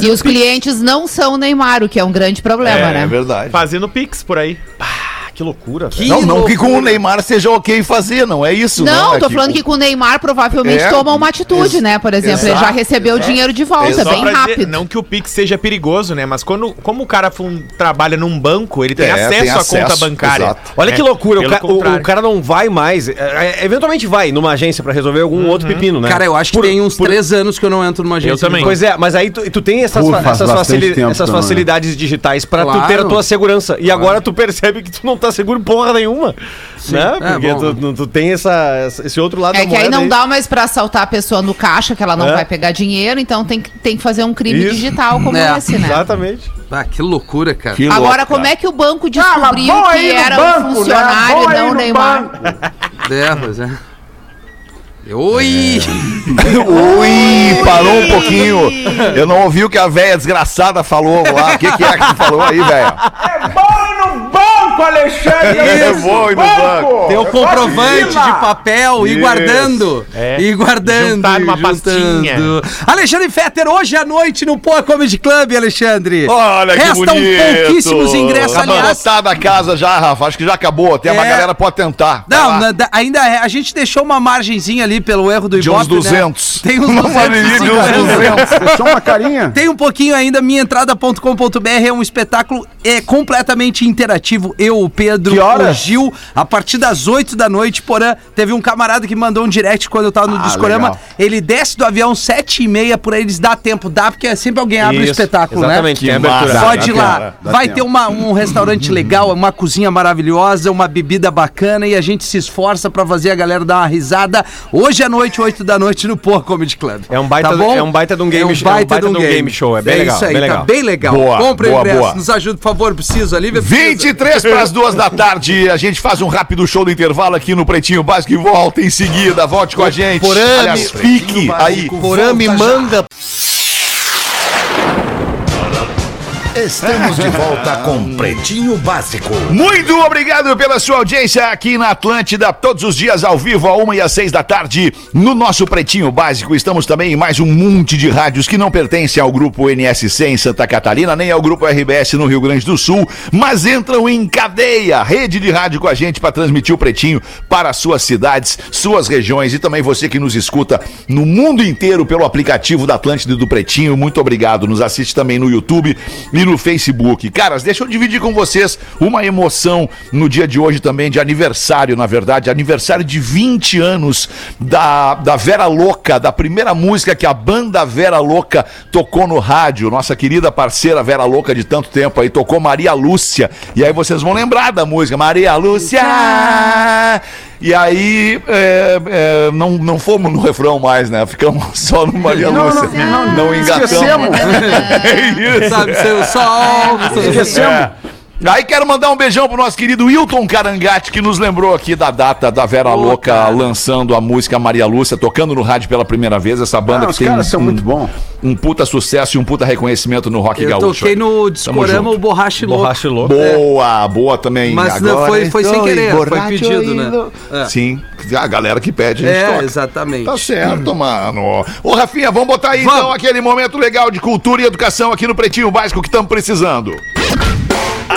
E os Pix. clientes não são o Neymar, o que é um grande problema, É, né? é verdade. Fazendo Pix por aí. Ah, que loucura. velho. Não, não que com o Neymar seja ok fazer, não é isso, Não, né? tô falando que com o Neymar provavelmente É, toma uma atitude, né? Por exemplo, ele já exato, recebeu o dinheiro de volta, Só bem pra dizer, rápido. não que o Pix seja perigoso, né? Mas quando, como o cara fun- trabalha num banco, ele tem É, acesso tem à acesso, conta bancária. exato. Olha que loucura, o, ca- o- o cara não vai mais. é, é, eventualmente vai numa agência pra resolver algum outro pepino, né? Cara, eu acho que Por- tem uns por- três anos que eu não entro numa agência. Eu também. Pois é, mas aí tu, tu tem essas, fa- facili- facilidades digitais pra tu ter a tua segurança. E agora tu percebe que tu não tá seguro porra nenhuma. Né? É, Porque bom. tu, tu tem essa, esse outro lado É que aí moeda não dá mais pra assaltar a pessoa no caixa, que ela não É. vai pegar dinheiro, então tem que, tem que fazer um crime Isso. digital como É. esse, né? Exatamente. Ah, que loucura, cara. Que Agora, louco, como é que o banco Ah, descobriu vão que aí era banco, um né? funcionário e aí não Neymar? banco. É, pois é. Oi! Ui, parou um pouquinho. Eu não ouvi o que a velha desgraçada falou lá. O que, que é que tu falou aí, velha? É bom no banco, Alexandre! É bom ir no banco. Tem o Eu comprovante de de papel e Isso. guardando. É. E guardando. Juntar numa juntando. pastinha. Alexandre Fetter, hoje à noite no Poa Comedy Club, Alexandre. Olha que Restam bonito. pouquíssimos ingressos, Tá aliás. lotada a casa já, Rafa. Acho que já acabou. Até uma É. galera pode tentar. Não, na- da- ainda é, a gente deixou uma margenzinha ali pelo erro do De Ibope, uns 200. Né? Tem uns Uma 200. margenzinha de uns 200. Deixou uma carinha? Tem um pouquinho ainda, minhaentrada.com.br é um espetáculo é, completamente interativo. Eu, o Pedro, o Gil, a partir das 8 da noite, Porã, teve um camarada que mandou um direct quando eu tava no Ah, Discorama. legal. Ele desce do avião 7 e meia, por aí eles dá tempo, dá, porque sempre alguém abre o Isso, espetáculo, exatamente, né? massa. Pode ir lá. dá Vai tempo. ter uma, um restaurante legal, uma cozinha maravilhosa, uma bebida bacana e a gente se esforça pra fazer a galera dar uma risada hoje à noite, 8 da noite, no Porra Comedy Club. É um baita Tá do- bom? é um baita de um game show- é um baita de um game show, é bem legal, isso aí, bem tá legal. bem legal. Boa, Compre o boa, ingresso. boa. Nos ajuda, por favor, preciso ali. 23 para as duas da tarde. A gente faz um rápido show do intervalo aqui no Pretinho Básico e volta em seguida. Volte com a gente. Porame, Aliás, fique aí. Porã me manda. Estamos de volta com Pretinho Básico. Muito obrigado pela sua audiência aqui na Atlântida, todos os dias ao vivo, a uma e às seis da tarde, no nosso Pretinho Básico. Estamos também em mais um monte de rádios que não pertencem ao grupo NSC em Santa Catarina, nem ao grupo RBS no Rio Grande do Sul, mas entram em cadeia, rede de rádio com a gente para transmitir o Pretinho para suas cidades, suas regiões e também você que nos escuta no mundo inteiro pelo aplicativo da Atlântida e do Pretinho. Muito obrigado. Nos assiste também no YouTube e no Facebook. Caras, deixa eu dividir com vocês uma emoção no dia de hoje também, de aniversário, na verdade, aniversário de 20 anos da, da Vera Louca, da primeira música que a banda Vera Louca tocou no rádio. Nossa querida parceira Vera Louca de tanto tempo aí, tocou Maria Lúcia. E aí vocês vão lembrar da música, Maria Lúcia! E aí é, é, não, não fomos no refrão mais, né? Ficamos só no Maria Lúcia. Não, engatamos. é isso. Sabe, seu sol. É. Aí quero mandar um beijão pro nosso querido Wilton Carangati, que nos lembrou aqui da data da Vera Louca lançando a música Maria Lúcia, tocando no rádio pela primeira vez. Essa banda Ah, que os tem caras são um, muito bons. um puta sucesso e um puta reconhecimento no rock Eu gaúcho. toquei no Discorama o Borracha Louco. Borracha louco. Boa, boa também. Mas não, Agora foi, foi sem querer, foi pedido, né? É. Sim, a galera que pede, a gente É, toca. exatamente. Tá certo, mano. Ô, Rafinha, vamos botar aí então Vamos. aquele momento legal de cultura e educação aqui no Pretinho Básico que estamos precisando.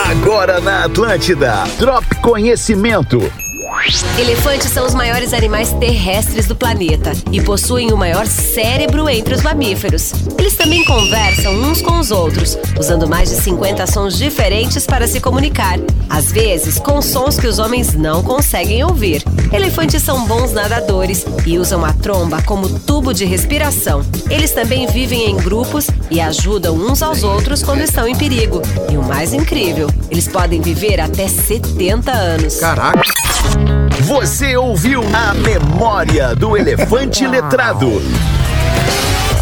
Agora na Atlântida. Drop Conhecimento. Elefantes são os maiores animais terrestres do planeta e possuem o maior cérebro entre os mamíferos. Eles também conversam uns com os outros, usando mais de 50 sons diferentes para se comunicar, às vezes com sons que os homens não conseguem ouvir. Elefantes são bons nadadores e usam a tromba como tubo de respiração. Eles também vivem em grupos e ajudam uns aos outros quando estão em perigo. E o mais incrível, eles podem viver até 70 anos. Caraca. Você ouviu a memória do elefante letrado.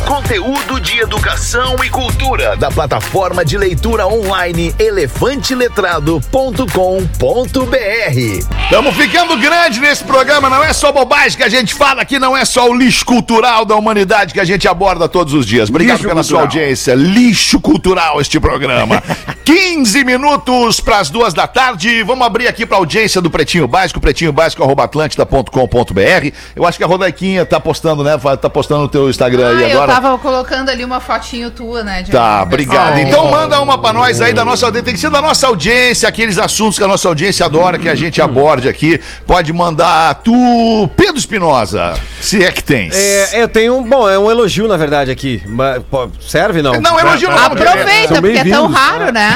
Conteúdo de educação e cultura da plataforma de leitura online elefanteletrado.com.br. Estamos ficando grande nesse programa, não é só bobagem que a gente fala aqui, não é só o lixo cultural da humanidade que a gente aborda todos os dias. Obrigado Lixo pela sua cultural. audiência. Lixo cultural este programa. 15 minutos para as duas da tarde. Vamos abrir aqui para audiência do Pretinho Básico, pretinhobásico@atlantida.com.br. Eu acho que a Rodaiquinha tá postando, né? Tá postando no teu Instagram Ah, aí agora. Tava colocando ali uma fotinho tua, né? de Tá, obrigado. Então manda uma pra nós aí da nossa audiência. Tem que ser da nossa audiência, aqueles assuntos que a nossa audiência adora, que a gente aborde aqui. Pode mandar tu, Pedro Espinosa, se é que tens. É, eu tenho um. Bom, é um elogio, na verdade, aqui. Mas, pô, serve não? Não, elogio não. Aproveita, porque é tão raro, né?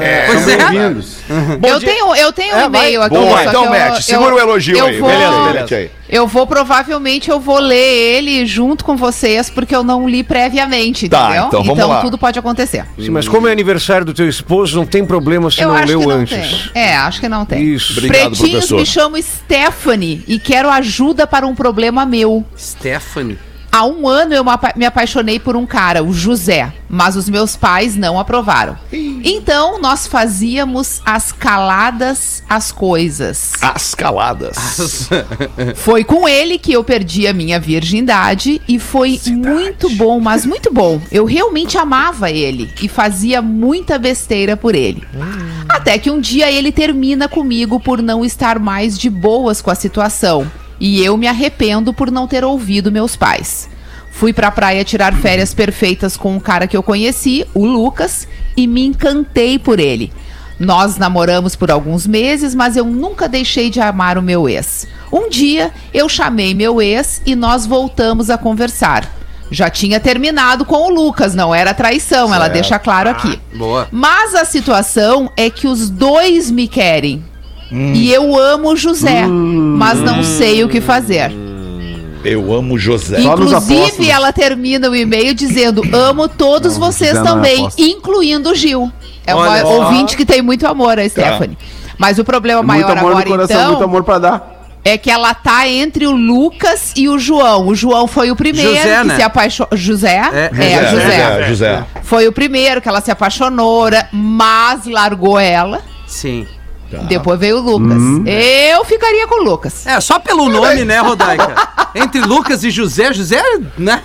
É, pois é. Bem-vindos. eu, tenho, eu tenho um É, vai. e-mail aqui. Boa, então eu- mete. eu- Segura o elogio eu aí. Vou, Beleza, beleza. mete aí. Eu vou, provavelmente, eu vou ler ele junto com vocês, porque eu não li previamente, Tá, entendeu? então vamos lá. tudo pode acontecer. Sim, mas como é aniversário do teu esposo, não tem problema se eu não acho leu que não antes. tem. É, acho que não tem. Isso. Obrigado, Pretinhos, professor. me chamo Stephanie e quero ajuda para um problema meu. Stephanie. Há um ano eu me apa- me apaixonei por um cara, o José, mas os meus pais não aprovaram. Então nós fazíamos as caladas as coisas. As caladas. Foi com ele que eu perdi a minha virgindade e foi muito bom, mas muito bom. Eu realmente amava ele e fazia muita besteira por ele. Até que um dia ele termina comigo por não estar mais de boas com a situação. E eu me arrependo por não ter ouvido meus pais. Fui pra praia tirar férias perfeitas com um cara que eu conheci, o Lucas, e me encantei por ele. Nós namoramos por alguns meses, mas eu nunca deixei de amar o meu ex. Um dia eu chamei meu ex e nós voltamos a conversar. Já tinha terminado com o Lucas, não era traição, ela deixa claro aqui. Boa. Mas a situação é que os dois me querem. E eu amo o José, mas não sei o que fazer. Eu amo José. Inclusive, ela termina o e-mail dizendo: Amo todos vocês não é também, incluindo o Gil. É uma Olha só. ouvinte que tem muito amor, a Stephanie. Mas o problema Muito maior amor agora, no coração, então, muito amor pra dar. é que ela tá entre o Lucas e o João. O João foi o primeiro José, que né? se apaixonou. José? É, É, José. José. José. Foi o primeiro que ela se apaixonou, mas largou ela. Sim. Depois veio o Lucas. Eu ficaria com o Lucas. É, só pelo nome, né, Rodaica? Entre Lucas e José, José, né?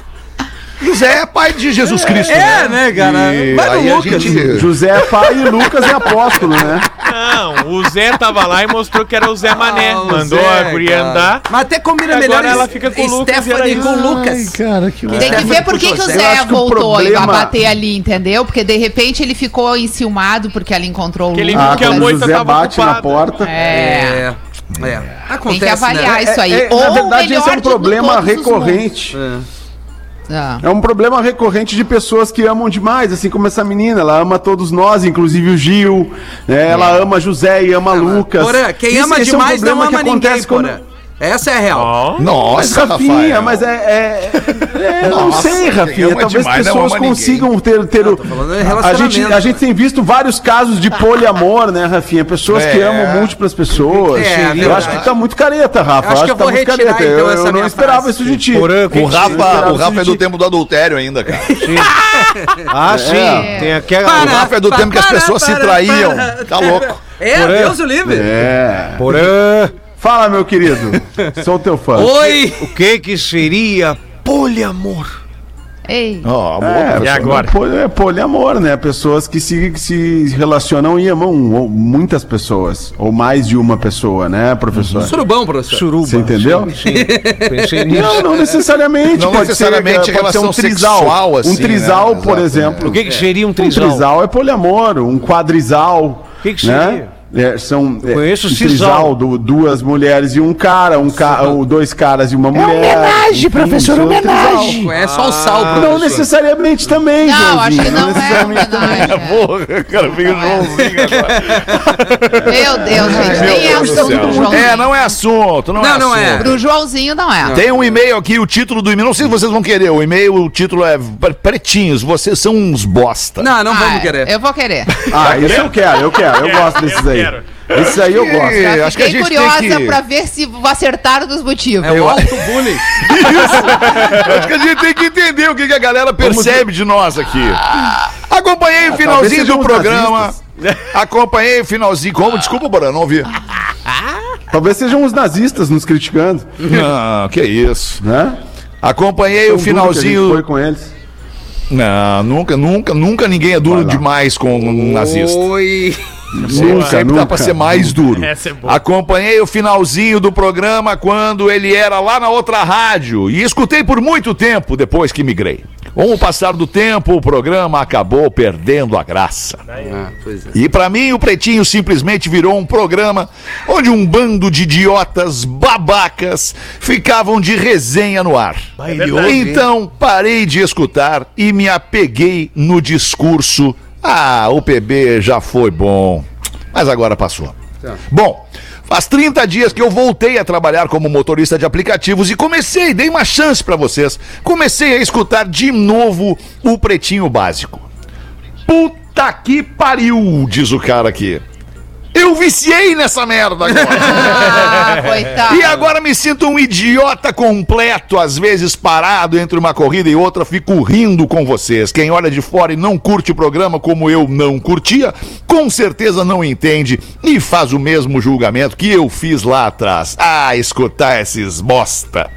José é pai de Jesus Cristo. É, né, cara? E aí a Lucas. gente- José é pai e Lucas é apóstolo, né? Não, o Zé tava lá e mostrou que era o Zé Mané. Ah, o Mandou Zé, a guria andar. Mas até combina Agora melhor ela fica com o Lucas, Stephanie com o Lucas. Cara, que Tem que ver por que, que o Zé o voltou e vai problema- bater ali, entendeu? Porque de repente ele ficou enciumado porque ela encontrou o Que ele Lucas. viu que a o moita José tava bate na porta. É. É. É. Acontece, Tem que avaliar né? isso aí. É, Ou na verdade, esse é um problema recorrente. Ah. É um problema recorrente de pessoas que amam demais, assim como essa menina. Ela ama todos nós, inclusive o Gil. né? Ela ama José e ama Lucas. Porã, quem Esse- ama esse é um demais não problema ama que ninguém, acontece quando- Porã. Essa é a real. Mas, Nossa, Rafinha, Rafael. mas é. é, é, não Nossa, sei, quem Rafinha. Talvez demais não pessoas ama ninguém. consigam ter. ter o, falando de a, gente, a gente tem visto vários casos de poliamor, né, Rafinha? Pessoas que É. amam múltras pessoas. É, eu acho que tá muito careta, Rafa. Eu acho que eu tá vou muito retirar, careta. então, eu, essa eu não esperava frase. isso de ti. O Rafa, o Rafa é do tempo do adultério ainda, cara. Ah, sim. É. Tem aquela. O Rafa é do tempo que as pessoas se traíam. Tá louco. É, Deus o livre. É. Porã. Fala, meu querido. Sou teu fã. Oi! O que que seria poliamor? Ei. Ó, amor, É, professor. E agora? po- É poliamor, né? Pessoas que se, que se relacionam e amam ou muitas pessoas. Ou mais de uma pessoa, né, professor? Surubão, professor. Suruba. Você entendeu? Sim, Pensei nisso. Não, não necessariamente. Não pode necessariamente ser, pode ser um trisal. sexual, assim, um trisal, né? por Exato, exemplo. O que que seria um Um trisal? trisal é poliamor, um quadrisal. O que que né? É, são é, Conheço um sisal. trisal, du- duas mulheres e um cara, um ca ou dois caras e uma mulher. homenagem, professor, é um homenagem. trisal. É só o sal, Não professor. necessariamente também, Não, acho que não é necessariamente também. homenagem. Porra, cara, veio o Joãozinho agora. Meu Deus, gente. Nem é assunto. É, não é assunto, não, Não, é não é. assunto. Pro Joãozinho não é. Tem um e-mail aqui, o título do e-mail, não sei se vocês vão querer, o e-mail, o título é Pretinhos, vocês são uns bosta. Não, não Ah, vamos querer. Eu vou querer. Ah, isso eu quero, eu quero, eu gosto desses aí. Esses aí eu gosto. Já acho que a fiquei gente curiosa tem que... pra ver se acertaram dos motivos. É o auto-bullying. Acho que a gente tem que entender o que, que a galera percebe de nós aqui. Acompanhei o finalzinho do os programa. Acompanhei o finalzinho. Como? Desculpa, Bora, não ouvi. Talvez sejam os nazistas nos criticando, Não, que isso. né? Acompanhei Tão o duro que a gente finalzinho. Foi com eles. Não, nunca, nunca, nunca ninguém é duro demais com um nazista. Oi! Nunca, Sempre dá nunca. pra ser mais duro. Essa é boa. Acompanhei o finalzinho do programa quando ele era lá na outra rádio e escutei por muito tempo depois que migrei. Com o passar do tempo, o programa acabou perdendo a graça. Ah, é. E pra mim, o Pretinho simplesmente virou um programa onde um bando de idiotas babacas ficavam de resenha no ar. então, parei de escutar e me apeguei no discurso. Ah, o PB já foi bom, mas agora passou. Bom, faz 30 dias que eu voltei a trabalhar como motorista de aplicativos e comecei, dei uma chance pra vocês. Comecei a escutar de novo o Pretinho Básico. Puta que pariu, diz o cara aqui. Eu viciei nessa merda agora. Ah, coitado. E agora me sinto um idiota completo, às vezes parado entre uma corrida e outra, fico rindo com vocês. Quem olha de fora e não curte o programa como eu não curtia, com certeza não entende e faz o mesmo julgamento que eu fiz lá atrás. Ah, escutar esses bosta.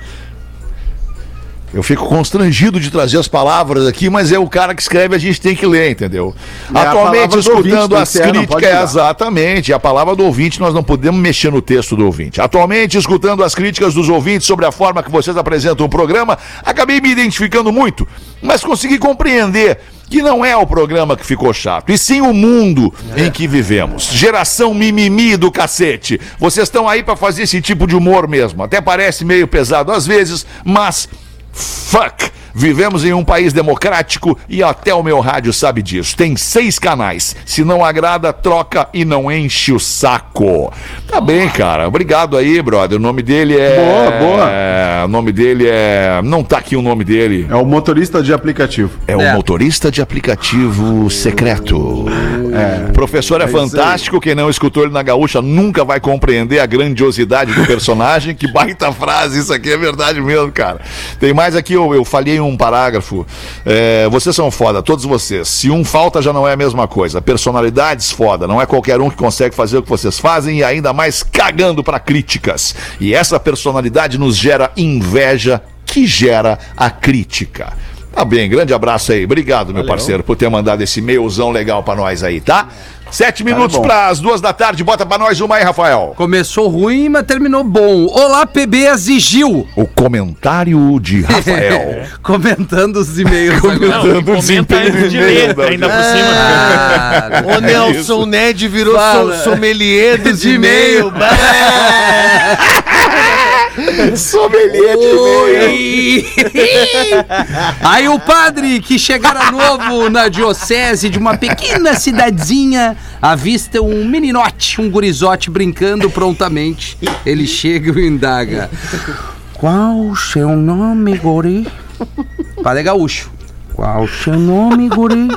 Eu fico constrangido de trazer as palavras aqui, mas é o cara que escreve, a gente tem que ler, entendeu? É Atualmente, escutando as ser, críticas, exatamente, a palavra do ouvinte, nós não podemos mexer no texto do ouvinte. Atualmente, escutando as críticas dos ouvintes sobre a forma que vocês apresentam o programa, acabei me identificando muito, mas consegui compreender que não é o programa que ficou chato, e sim o mundo em que vivemos. Geração mimimi do cacete. Vocês estão aí pra fazer esse tipo de humor mesmo. Até parece meio pesado às vezes, mas Fuck! Vivemos em um país democrático e até o meu rádio sabe disso. Tem seis canais. Se não agrada, troca e não enche o saco. Tá bem, cara. Obrigado aí, brother. O nome dele é. Boa, boa. É... o nome dele é. Não tá aqui o nome dele. É o motorista de aplicativo. É, o motorista de aplicativo secreto. É. O professor é, É fantástico. Quem não escutou ele na gaúcha nunca vai compreender a grandiosidade do personagem. que baita frase, isso aqui é verdade mesmo, cara. Tem mais aqui, eu, eu falhei um parágrafo. É, vocês são foda, todos vocês. Se um falta, já não é a mesma coisa. Personalidades foda. Não é qualquer um que consegue fazer o que vocês fazem e ainda mais cagando pra críticas. E essa personalidade nos gera inveja que gera a crítica. Tá bem, grande abraço aí. Obrigado, meu parceiro, por ter mandado esse mailzão legal pra nós aí, tá? Sete minutos para as duas da tarde. Bota pra nós uma aí, Rafael. Começou ruim, mas terminou bom. Olá, PBs e Gil. O comentário de Rafael. Comentando os e-mails agora. Não, e comenta antes de ler, ainda por cima. Ah, O Nelson Ned virou Fala. so, sommelier dos De e-mail. e-mail. Sommelier de! Aí o padre que chegara novo na diocese de uma pequena cidadezinha avista um meninote, um gurizote brincando prontamente. Ele chega e indaga: Qual o seu nome, guri? Padre é gaúcho. Qual o seu nome, guri?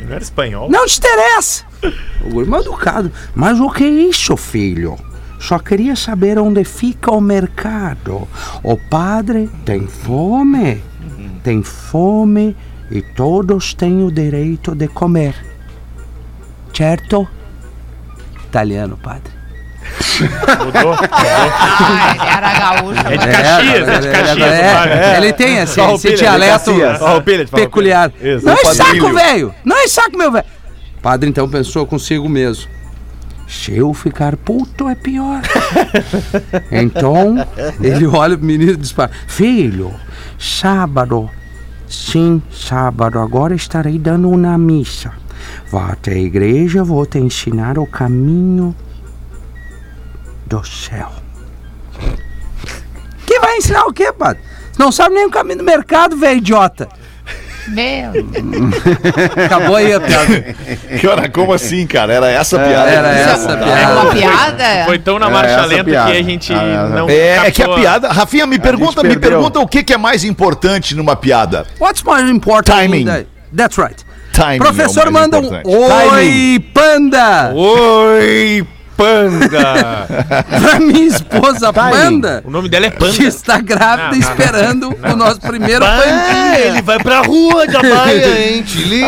Não era espanhol? Não te interessa! O guri mal educado. Mas o que é isso, filho? Só queria saber onde fica o mercado. O padre tem fome. Tem fome e todos têm o direito de comer. Certo? Italiano, padre. Mudou? Ah, ele era gaúcho. É de Caxias, é de Caxias. É, o padre. é, ele tem esse, esse Farroupilha, dialeto Caxias. Peculiar. Não é saco, velho! Não é saco, meu velho! Padre então pensou consigo mesmo. Se eu ficar puto é pior. então, ele olha pro menino e diz para Filho, sábado, sim, sábado, agora estarei dando uma missa. Vá até a igreja, vou te ensinar o caminho do céu. Que vai ensinar o quê, padre? Não sabe nem o caminho do mercado, velho idiota. Meu, Acabou aí a piada. Cara, como assim, cara? Era essa a piada? Era isso essa a é piada. uma piada? Foi tão na marcha lenta piada. que a gente Ah, não. É, é que a piada. Rafinha, me pergunta, me pergunta o que, que é mais importante numa piada. What's more important? Timing. in the- That's right. Timing Professor é o mais manda um importante. Oi, panda! Oi, panda! Pra minha esposa Panda, o nome dela é Panda. que está grávida Não, não, esperando o nosso primeiro Ah, pandinha. ele vai pra rua da Baia, hein? Te liga.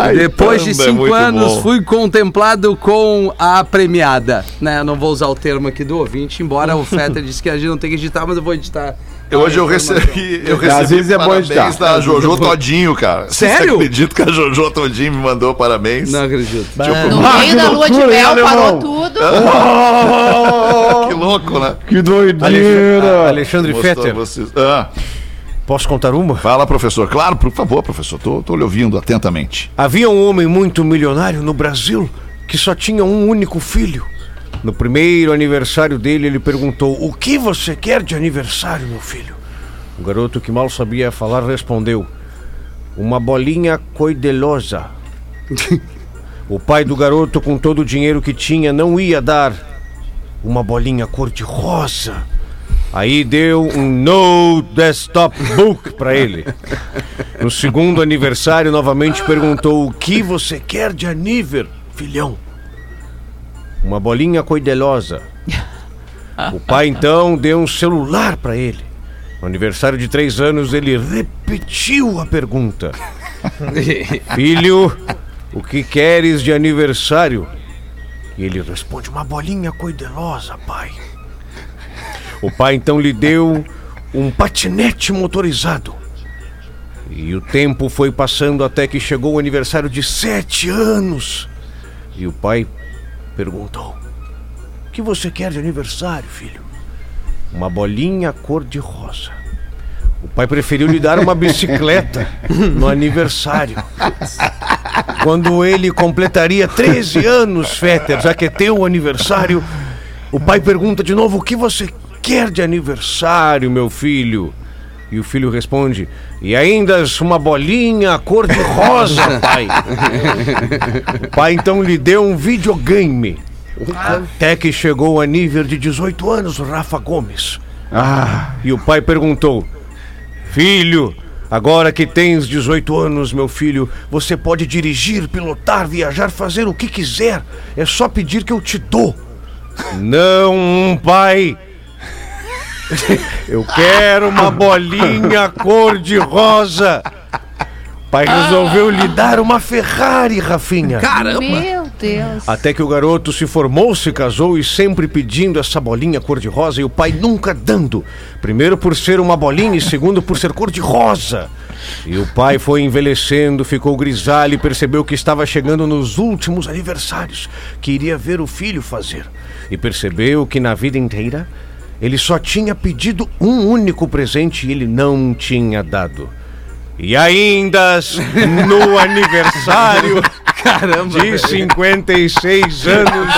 Ai, Depois de Panda é cinco anos, bom. fui contemplado com a premiada. Né, eu não vou usar o termo aqui do ouvinte, embora o Fetter disse que a gente não tem que editar, mas eu vou editar. Hoje eu recebi, eu Às recebi vezes é bom editar. da Jojo Todinho, cara. Sério? Você acredita que a Jojo Todinho me mandou parabéns? Não acredito. No meio da lua de mel parou alemão? tudo. Que louco, né? Que doideira! Alexandre Mostrou Fetter, vocês. Ah, posso contar uma? fala, professor. Claro, por favor, professor. Tô, tô lhe ouvindo atentamente. Havia um homem muito milionário no Brasil que só tinha um único filho. No primeiro aniversário dele, ele perguntou: O que você quer de aniversário, meu filho? O garoto que mal sabia falar respondeu: Uma bolinha coidelosa. o pai do garoto, com todo o dinheiro que tinha, não ia dar uma bolinha cor-de-rosa. Aí deu um no desktop book para ele. No segundo aniversário, novamente perguntou: O que você quer de aniver, filhão? Uma bolinha coidelosa. O pai então deu um celular para ele. No aniversário de três anos, ele repetiu a pergunta: Filho, o que queres de aniversário? E ele responde: Uma bolinha coidelosa, pai. O pai então lhe deu um patinete motorizado. E o tempo foi passando até que chegou o aniversário de sete anos. E o pai perguntou: O que você quer de aniversário, filho? Uma bolinha cor-de-rosa. O pai preferiu lhe dar uma bicicleta no aniversário. Quando ele completaria 13 anos, Fetter, já que é teu aniversário, o pai pergunta de novo: O que você quer de aniversário, meu filho? E o filho responde: E ainda uma bolinha cor-de-rosa, pai. o pai então lhe deu um videogame. Até que chegou a nível de 18 anos, Rafa Gomes. Ah, E o pai perguntou: Filho, agora que tens 18 anos, meu filho, você pode dirigir, pilotar, viajar, fazer o que quiser. É só pedir que eu te dou. Não, pai. Eu quero uma bolinha cor-de-rosa. Pai resolveu lhe dar uma Ferrari, Rafinha. Meu Deus. Até que o garoto se formou, se casou e sempre pedindo essa bolinha cor-de-rosa e o pai nunca dando. Primeiro por ser uma bolinha e segundo por ser cor-de-rosa. E o pai foi envelhecendo, ficou grisalho e percebeu que estava chegando nos últimos aniversários, que iria ver o filho fazer. E percebeu que na vida inteira ele só tinha pedido um único presente e ele não tinha dado. E ainda no aniversário de 56 anos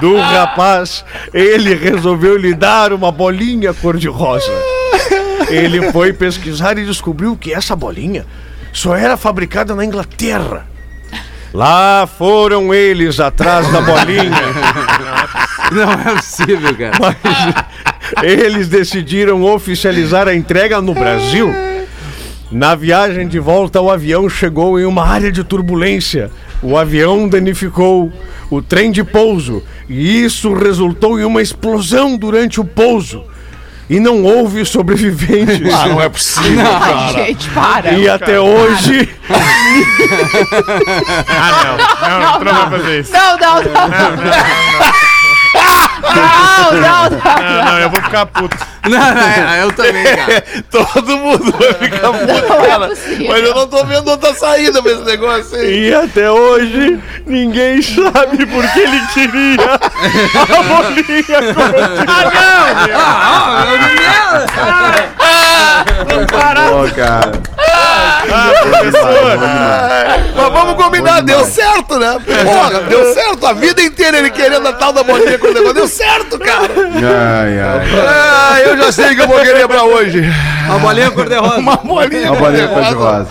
do rapaz, ele resolveu lhe dar uma bolinha cor-de-rosa. Ele foi pesquisar e descobriu que essa bolinha só era fabricada na Inglaterra. Lá foram eles atrás da bolinha. Não é possível, cara. Mas eles decidiram oficializar a entrega no Brasil. Na viagem de volta, o avião chegou em uma área de turbulência. O avião danificou o trem de pouso e isso resultou em uma explosão durante o pouso. E não houve sobreviventes. Ah, não é possível, Ai, gente, para. E até hoje, Ah, não. Não, tu não vai fazer isso. Não, não, não. Não, não, não. Não, não, eu vou ficar puto. Não, não, eu também, cara. Todo mundo vai ficar puto, Não é cara. possível. Mas eu não tô vendo outra saída pra esse negócio aí. e até hoje, ninguém sabe por que ele queria a bolinha. Pô, cara. Mas vamos combinar, deu certo, né? Porra, deu certo. A vida inteira ele querendo a tal da bolinha com o negócio. Deu certo, cara. Ai, ai. Ah, eu já sei o que eu vou querer pra hoje. Uma bolinha cor-de-rosa. Uma bolinha Uma bolinha cor-de-rosa.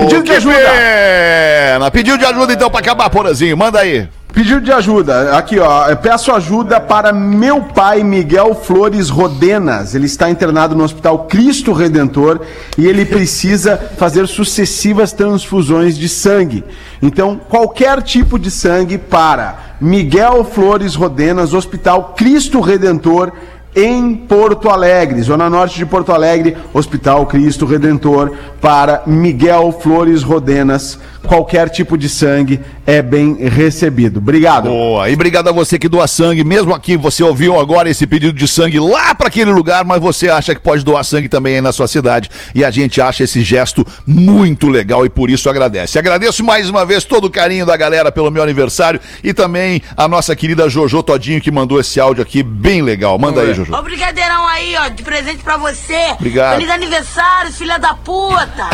Pedido de ajuda. pena. Pediu de ajuda então pra acabar, Porazinho. Manda aí. Pedido de ajuda. Aqui, ó. Peço ajuda para meu pai Miguel Flores Rodenas. Ele está internado no Hospital Cristo Redentor e ele precisa fazer sucessivas transfusões de sangue. Então, qualquer tipo de sangue para Miguel Flores Rodenas, Hospital Cristo Redentor. Em Porto Alegre, Zona Norte de Porto Alegre, Hospital Cristo Redentor, para Miguel Flores Rodenas. Qualquer tipo de sangue é bem recebido. Obrigado. Boa. E obrigado a você que doa sangue. Mesmo aqui, você ouviu agora esse pedido de sangue lá para aquele lugar, mas você acha que pode doar sangue também aí na sua cidade. E a gente acha esse gesto muito legal e por isso agradece. Agradeço mais uma vez todo o carinho da galera pelo meu aniversário e também a nossa querida Jojo Todinho que mandou esse áudio aqui bem legal. Manda aí, Jojo. Ó, o brigadeirão aí, ó, de presente pra você. Obrigado. Feliz aniversário, filha da puta.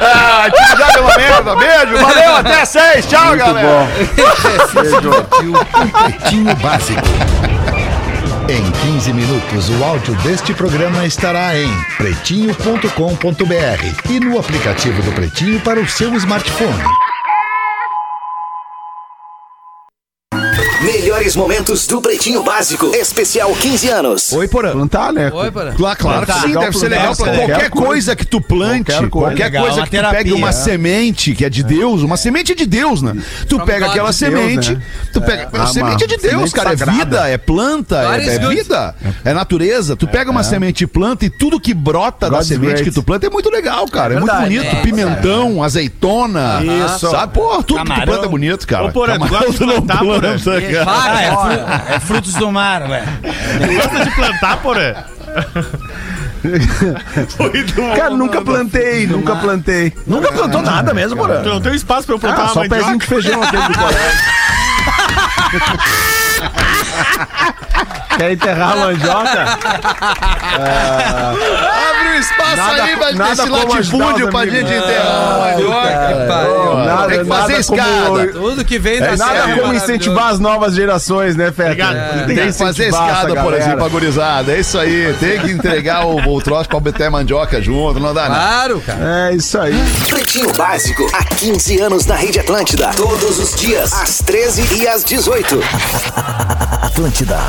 Ah, já deu uma merda. Beijo, valeu, até seis. Tchau, galera. Pretinho Básico. Em 15 minutos, o áudio deste programa estará em pretinho.com.br e no aplicativo do Pretinho para o seu smartphone. Melhores momentos do Pretinho Básico. Especial 15 anos. Oi, Porã. Plantar, né? Oi, para. Claro, claro que sim, Legal deve ser legal. pra qualquer Qualquer coisa. que tu plante, Qualquer coisa. qualquer Legal, coisa uma que tu terapia, pegue uma né? semente que é de Deus, uma semente de Deus, né? Tu pega aquela semente, né? tu pega. Ah, semente é de Deus, semente cara. É vida, é planta, é, é vida, é natureza. Tu pega uma semente e planta e tudo que brota da semente que tu planta é muito legal, cara. É, muito bonito. é, Pimentão, azeitona. Sabe? Pô, tudo que tu planta é bonito, cara. Ô, Porã, tu gosta de tu não plantar, Porã? planta, cara. Ah, é, fru- é frutos do mar, ué. Gosta de plantar, porém? Cara, nunca plantei, nunca plantei. Nunca plantou nada mesmo, Tu porra. não tem espaço pra eu plantar Ah, uma só pezinho mandioca? de feijão aquele do colégio. Quer enterrar a mandioca? Abre o espaço Nada aí vai nada esse como ajudar latifúndio pra gente enterrar. que pariu. Nada- Tem que fazer nada como- escada. Tudo que vem da É nada serra como incentivar as novas gerações, né, Feta? Tem que fazer escada, por exemplo, pra gurizada. É isso aí. Tem que entregar o, o troço pra beter mandioca junto, não dá nada. Claro, cara. É isso aí. Pretinho Básico, há 15 anos na Rede Atlântida. Todos os dias, às 13 e às 18. Atlântida.